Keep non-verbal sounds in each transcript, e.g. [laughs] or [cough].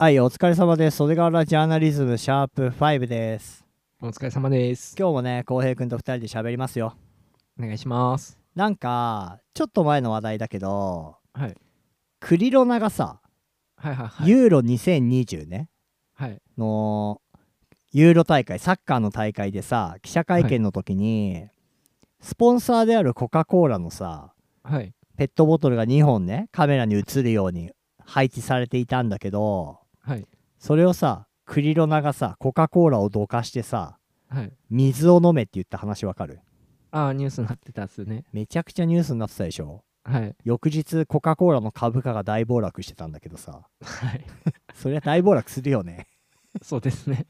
はい、お疲れ様です。袖ヶ浦ジャーナリズムシャープ5です。お疲れ様です。今日もね、浩平くんと2人で喋りますよ。お願いします。なんか、ちょっと前の話題だけど、はい。クリロナがさ、はいはいはい。ユーロ2020ね、はい。のユーロ大会、サッカーの大会でさ、記者会見の時に、スポンサーであるコカ・コーラのさ、はい。ペットボトルが2本ね、カメラに映るように配置されていたんだけど、はい。それをさ、クリロナがさ、コカ・コーラをどかしてさ、はい。水を飲めって言った話わかる？ああ、ニュースになってたっすね。めちゃくちゃニュースになってたでしょ？はい。翌日コカ・コーラの株価が大暴落してたんだけどさはい。[laughs] そりゃ大暴落するよねそうですね。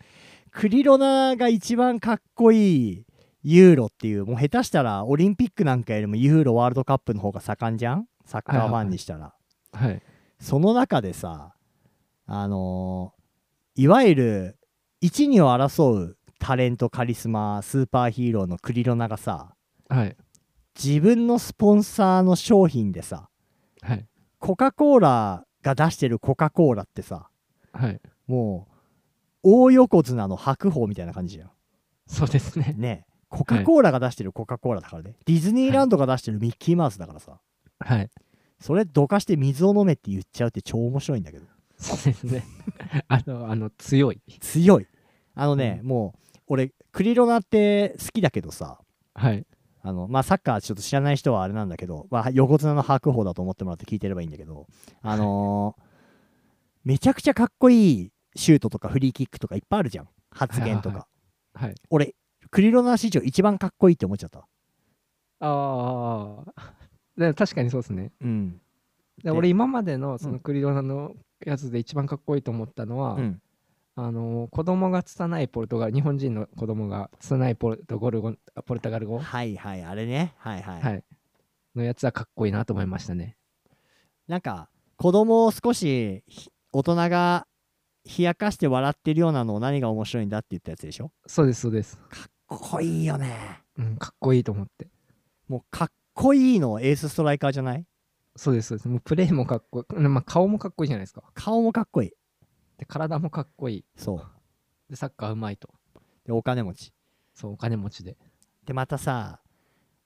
クリロナが一番かっこいいユーロっていうもう下手したらオリンピックなんかよりもユーロワールドカップの方が盛んじゃん？サッカーファンにしたら、はい。その中でさあのーいわゆる一二を争うタレントカリスマスーパーヒーローのクリロナがさはい。自分のスポンサーの商品でさはい。コカ・コーラが出してるコカ・コーラってさはい。もう大横綱の白鵬みたいな感じじゃんそうですね。ねえコカ・コーラが出してるコカ・コーラだからね、ディズニーランドが出してるミッキーマウスだからさ、はい。それどかして水を飲めって言っちゃうって超面白いんだけどそうですね。[laughs] あの、あの、強い。強いあのね、うもう俺クリロナって好きだけどさはい。あのまあサッカーちょっと知らない人はあれなんだけど、まあ、横綱の白鵬だと思ってもらって聞いてればいいんだけどあのーめちゃくちゃかっこいいシュートとかフリーキックとかいっぱいあるじゃん発言とか、はいはい。俺クリロナ史上一番かっこいいって思っちゃったああ。で確かにそうですね。うんでで俺今までのそうのんクリロナのやつで一番かっこいいと思ったのは、うん。あの子供が拙いポルトガル日本人の子供が拙いポルトゴルゴポルトガル語、はいはいあれね。はいはい、はい、のやつはかっこいいなと思いましたね。なんか子供を少しひ大人が冷やかして笑ってるようなのを何が面白いんだって言ったやつでしょ？そうですそうです。かっこいいよね。うん、かっこいいと思って。もうかっこいいのエースストライカーじゃない？そうですそうです。もうプレーもかっこいい。まあ、顔もかっこいいじゃないですか。顔もかっこいいで体もかっこいい。そうでサッカーうまいと。でお金持ちそうお金持ちで。でまたさ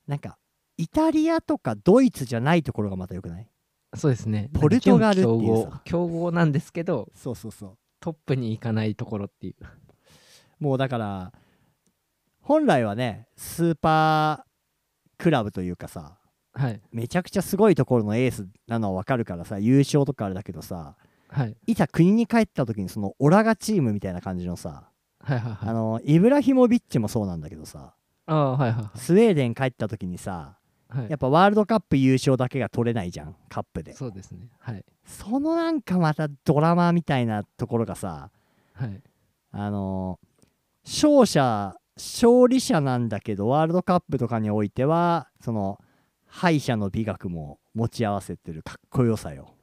なんかイタリアとかドイツじゃないところがまたよくない？そうですね。ポルトガルっていうさ準強豪強豪なんですけどそうそうそうトップに行かないところっていう。もうだから本来はねスーパークラブというかさはいめちゃくちゃすごいところのエースなのは分かるからさ優勝とかあれだけどさはいいざ国に帰った時にそのオラガチームみたいな感じのさはいはいはい。あのイブラヒモビッチもそうなんだけどさああはいはいはスウェーデン帰った時にさい。はいやっぱワールドカップ優勝だけが取れないじゃんカップでそうですね。はいそのなんかまたドラマみたいなところがさはいあの勝者勝利者なんだけどワールドカップとかにおいてはその敗者の美学も持ち合わせてるかっこよさよ。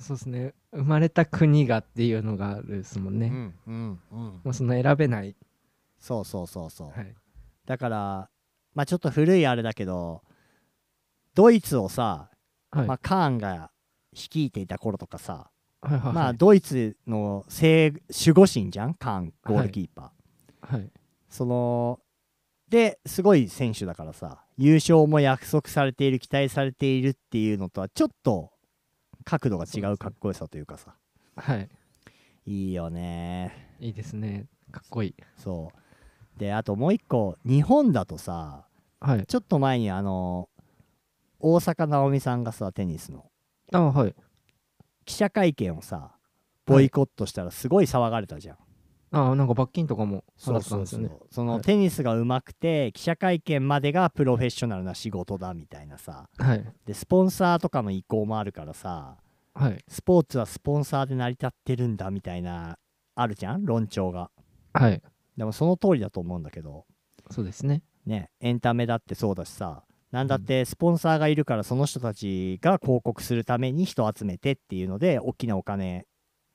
そうですね。生まれた国がっていうのがあるですもんね。んうんうん、もうその選べない。そうそうそうそう。はいだからまあちょっと古いあれだけどドイツをさ、はいまあ、カーンが率いていた頃とかさ、はいはいはい。まあドイツの正守護神じゃん？カーンゴールキーパー。はいそのですごい選手だからさ優勝も約束されている期待されているっていうのとはちょっと角度が違そうかっこよさというかさはい。いいよねいいですね。かっこいい。そうであともう一個日本だとさはい。ちょっと前にあの大坂なおみさんがさテニスのあはい。記者会見をさボイコットしたらすごい騒がれたじゃん、あなんか罰金とかも払ってたんそうそうそうですよね。その、はいテニスが上手くて記者会見までがプロフェッショナルな仕事だみたいなさはい。でスポンサーとかの意向もあるからさはい。スポーツはスポンサーで成り立ってるんだみたいなあるじゃん？論調がはい。でもその通りだと思うんだけどそうですね。ねエンタメだってそうだしさなんだってスポンサーがいるからその人たちが広告するために人集めてっていうので大きなお金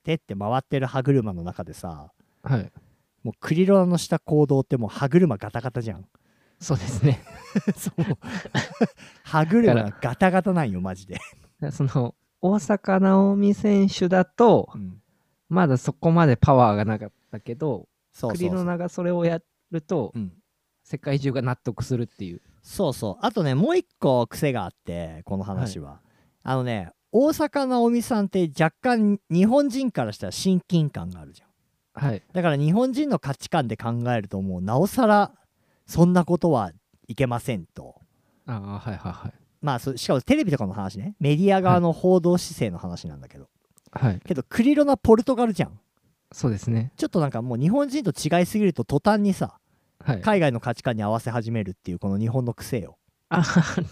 でって回ってる歯車の中でさはい。もうクリロナのした行動ってもう歯車ガタガタじゃん。そうですね。[laughs] そう。歯車がガタガタなんよマジで、その大坂なおみ選手だと、うん。まだそこまでパワーがなかったけどクリロナがそれをやると、うん。世界中が納得するっていう。そうそう。あとねもう一個癖があってこの話は、あのね大坂なおみさんって若干日本人からしたら親近感があるじゃんはい。だから日本人の価値観で考えるともうなおさらそんなことはいけませんと。ああはいはいはい。まあそしかもテレビとかの話ね。メディア側の報道姿勢の話なんだけど、はい。けどクリロナポルトガルじゃん。そうですね。ちょっとなんかもう日本人と違いすぎると途端にさはい。海外の価値観に合わせ始めるっていうこの日本の癖よ。あ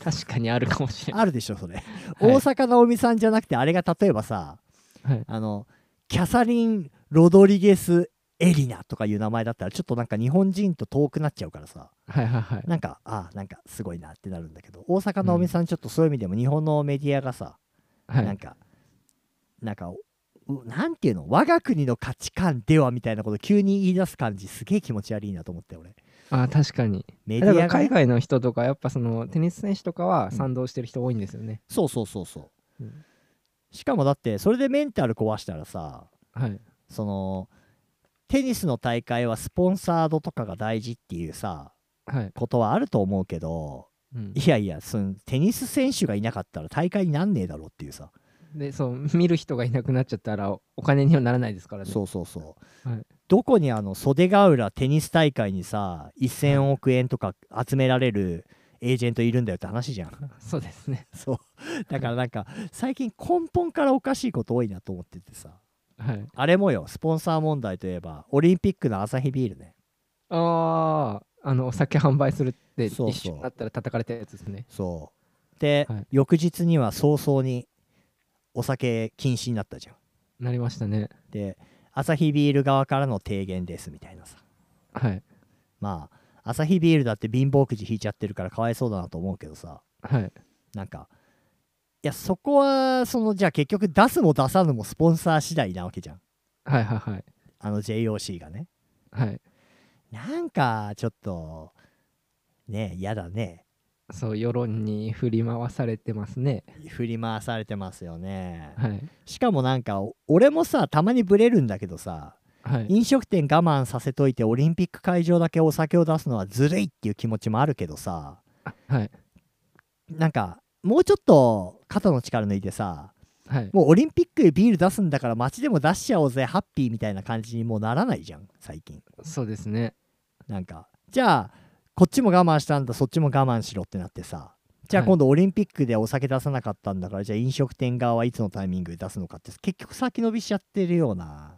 確かにあるかもしれない。あるでしょそれ、はい。大坂なおみさんじゃなくてあれが例えばさはい。あのキャサリン・ロドリゲス・エリナとかいう名前だったらちょっとなんか日本人と遠くなっちゃうからさ。はいはいはい。なんかあなんかすごいなってなるんだけど大坂なおみさんちょっとそういう意味でも日本のメディアがさ、はい。なんかなんかうなんていうの？我が国の価値観ではみたいなこと急に言い出す感じすげえ気持ち悪いなと思って俺。あ確かに。メディアが海外の人とかやっぱそのテニス選手とかは賛同してる人多いんですよね、そうそうそうそう。うんしかもだってそれでメンタル壊したらさはい。そのテニスの大会はスポンサードとかが大事っていうさはい、ことはあると思うけどうん。いやいやそのテニス選手がいなかったら大会になんねえだろっていうさ。でそう見る人がいなくなっちゃったらお金にはならないですからね。そうそうそう、はい。どこにあの袖ヶ浦テニス大会にさ1000億円とか集められるエージェントいるんだよって話じゃん。[laughs] そうですね。そう。だからなんか最近根本からおかしいこと多いなと思っててさ。はい。あれもよスポンサー問題といえばオリンピックのアサヒビールね。あああのお酒販売するって一緒になったら叩かれたやつですね。そう。で、はい。翌日には早々にお酒禁止になったじゃん。なりましたね。でアサヒビール側からの提言ですみたいなさ。はい。まあアサヒビールだって貧乏くじ引いちゃってるからかわいそうだなと思うけどさ。はい。なんかいやそこはそのじゃあ結局出すも出さぬもスポンサー次第なわけじゃん。はいはいはい。あの JOC がね。はい。なんかちょっとね嫌だね。そう世論に振り回されてますね。振り回されてますよね。はい。しかもなんかお俺もさたまにブレるんだけどさはい。飲食店我慢させといてオリンピック会場だけお酒を出すのはずるいっていう気持ちもあるけどさ。はい。なんかもうちょっと肩の力抜いてさはい。もうオリンピックでビール出すんだから街でも出しちゃおうぜハッピーみたいな感じにもうならないじゃん最近。そうですね。なんかじゃあこっちも我慢したんだそっちも我慢しろってなってさ。じゃあはい。今度オリンピックでお酒出さなかったんだから、じゃあ飲食店側はいつのタイミングで出すのかって結局先延びしちゃってるような、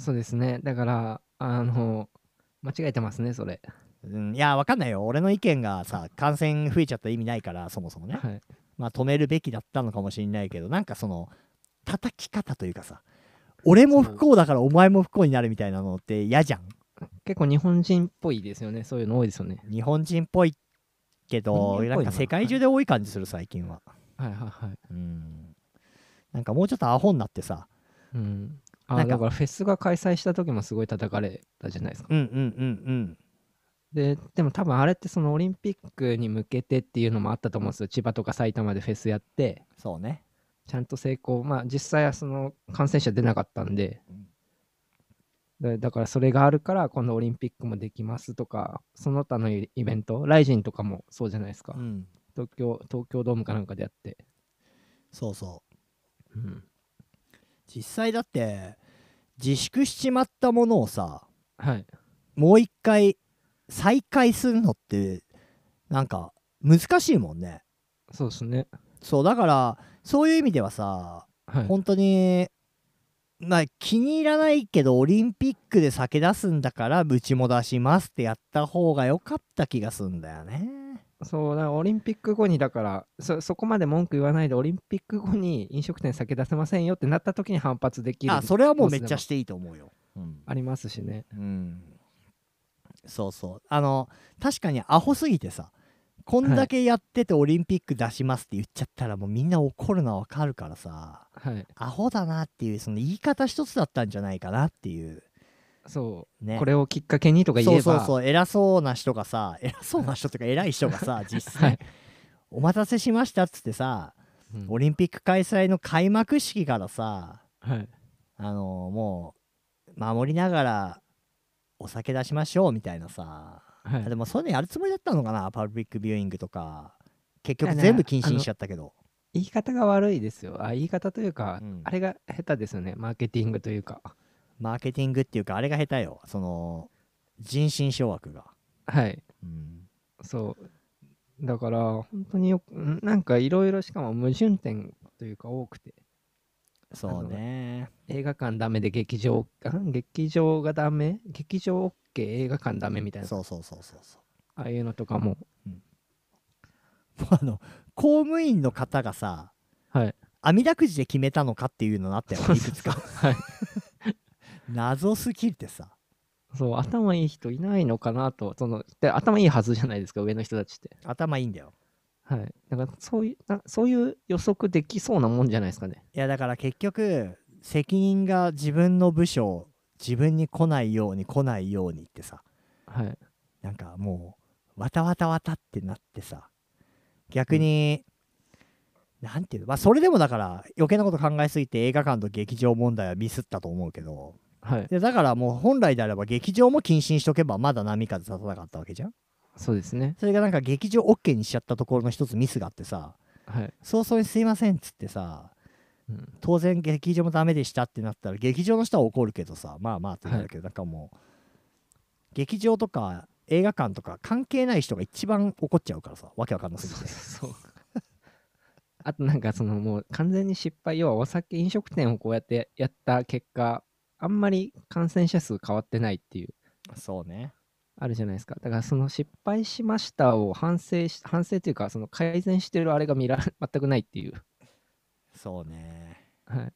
そうですね。だからあの間違えてますねそれ。うん、いやわかんないよ。俺の意見がさ感染増えちゃったら意味ないからそもそもね。はい。まあ止めるべきだったのかもしれないけどなんかその叩き方というかさ俺も不幸だからお前も不幸になるみたいなのって嫌じゃん。結構日本人っぽいですよね。そういうの多いですよね。日本人っぽいけどなんか世界中で多い感じする最近は。はい。はい。はい。うん。なんかもうちょっとアホになってさうんあだからフェスが開催した時もすごい叩かれたじゃないですか。うんうんうんうん。ででも多分あれってそのオリンピックに向けてっていうのもあったと思うんですよ。千葉とか埼玉でフェスやって。そうね。ちゃんと成功。まあ実際はその感染者出なかったんで。うん。だだからそれがあるから今度オリンピックもできますとかその他のイベントライジンとかもそうじゃないですか。うん。東京東京ドームかなんかでやって、そうそう。うん、実際だって自粛しちまったものをさはい。もう一回再開するのってなんか難しいもんね。そうですね。そうだからそういう意味ではさはい。本当にまあ気に入らないけどオリンピックで酒出すんだからうちも出しますってやった方が良かった気がすんだよねそうだからオリンピック後にだからそそこまで文句言わないでオリンピック後に飲食店酒出せませんよってなった時に反発できるあそれはもうめっちゃしていいと思うよ。うん。ありますしね。うん。そうそう。あの確かにアホすぎてさこんだけやっててオリンピック出しますって言っちゃったらもうみんな怒るのはわかるからさはい。アホだなっていうその言い方一つだったんじゃないかなっていうそう、ね。これをきっかけにとか言そえば。うそうそう。偉そうな人がさ偉そうな人とか偉い人がさ実際、はいお待たせしましたっつってさうん。オリンピック開催の開幕式からさはい。あのも守りながらお酒出しましょうみたいなさ、はい。でもそういうのやるつもりだったのかなパブリックビューイングとか。結局全部禁止にしちゃったけど。言い方が悪いですよ。あ言い方というか、うん。あれが下手ですよね。マーケティングというか。マーケティングっていうかあれが下手よその人心掌握が、はい。うん、そう。だから、本当によく、んなんかいろいろしかも矛盾点というか多くて。そうね映画館ダメで劇場、あ劇場がダメ？劇場 OK、映画館ダメみたいな。そうそうそうそうそうああいうのとかも。あの公務員の方がさはい。網だくじで決めたのかっていうのあったよいくつか [laughs] はい。謎すぎてさそう、頭いい人いないのかなと。そので頭いいはずじゃないですか、上の人たちって。頭いいんだよはい。だからそういうな、そういう予測できそうなもんじゃないですかね。いやだから結局責任が自分の部署自分に来ないように来ないようにってさはい。なんかもうわたわたわたってなってさ逆に、なんていうのまあそれでもだから余計なこと考えすぎて映画館と劇場問題はミスったと思うけどはい。でだからもう本来であれば劇場も禁止にしとけばまだ波風立たなかったわけじゃんそうですね。それがなんか劇場 OK にしちゃったところの一つミスがあってさはい。早々にすいませんっつってさうん、当然劇場もダメでしたってなったら劇場の人は怒るけどさまあまあってなるけど、なんかもう劇場とか映画館とか関係ない人が一番怒っちゃうからさわけわかんなすぎてそう。あとなんかそのもう完全に失敗、要はお酒、飲食店をこうやってやった結果、あんまり感染者数変わってないっていう、そうねあるじゃないですか。だからその失敗しましたを反省し、反省というか、その改善してるあれが見ら [laughs] 全くないっていう、そうねはい。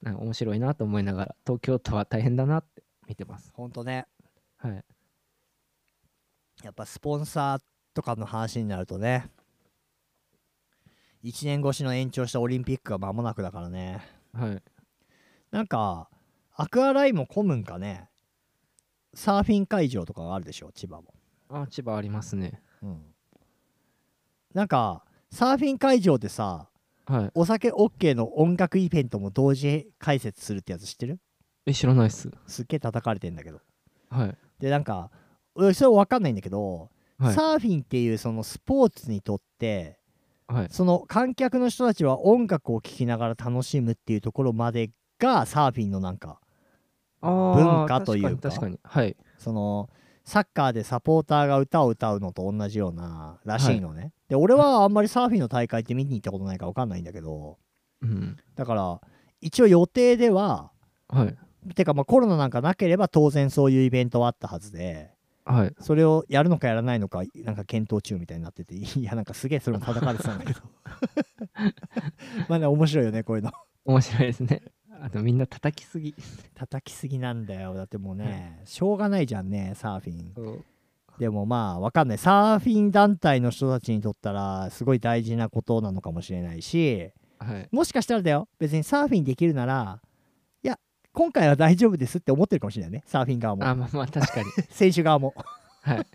なんか面白いなと思いながら、東京都は大変だなって見てます。ほんとねはい。やっぱスポンサーとかの話になるとね1年越しの延長したオリンピックが間もなくだからねはい。なんかアクアラインも混むんかねサーフィン会場とかがあるでしょ千葉もあ、千葉ありますね。うんなんかサーフィン会場でさはい。お酒 OK の音楽イベントも同時開設するってやつ知ってる？え、知らないっす。すっげえ叩かれてんだけどはい。でなんか俺それ分かんないんだけど、はい。サーフィンっていうそのスポーツにとってはい。その観客の人たちは音楽を聴きながら楽しむっていうところまでがサーフィンのなんか文化というか。はい。そのサッカーでサポーターが歌を歌うのと同じようならしいのね、で俺はあんまりサーフィンの大会って見に行ったことないから分かんないんだけどうん。だから一応予定でははい。てかまあコロナなんかなければ当然そういうイベントはあったはずではい。それをやるのかやらないのかなんか検討中みたいになってて [laughs] いやなんかすげえそれも叩かれてたんだけど [laughs] まあね面白いよねこういうの面白いですね。あとみんな叩きすぎ。叩きすぎなんだよ。だってもうね、しょうがないじゃんねサーフィン。でもまあわかんない。サーフィン団体の人たちにとったらすごい大事なことなのかもしれないしはい。もしかしたらだよ。別にサーフィンできるならいや今回は大丈夫ですって思ってるかもしれないね。サーフィン側も。あ、まあまあ確かに。[laughs] 選手側も。はい。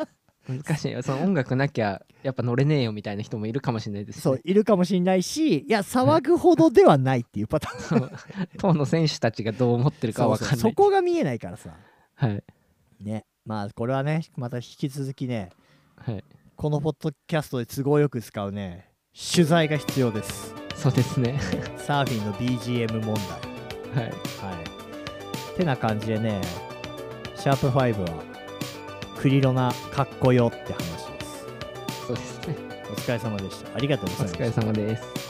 難しいよ。その音楽なきゃやっぱ乗れねえよみたいな人もいるかもしれないですしね、そういるかもしれないしいや騒ぐほどではないっていうパターン [laughs] 当の選手たちがどう思ってるかわかんない。そこが見えないからさはい。ねまあこれはねまた引き続きねはい。このポッドキャストで都合よく使うね取材が必要ですそうですね。サーフィンの BGM 問題はい。はいてな感じでねシャープ5はクリロナかっこよって話ですそうですね。お疲れ様でしたありがとうごおざいました疲れ様です。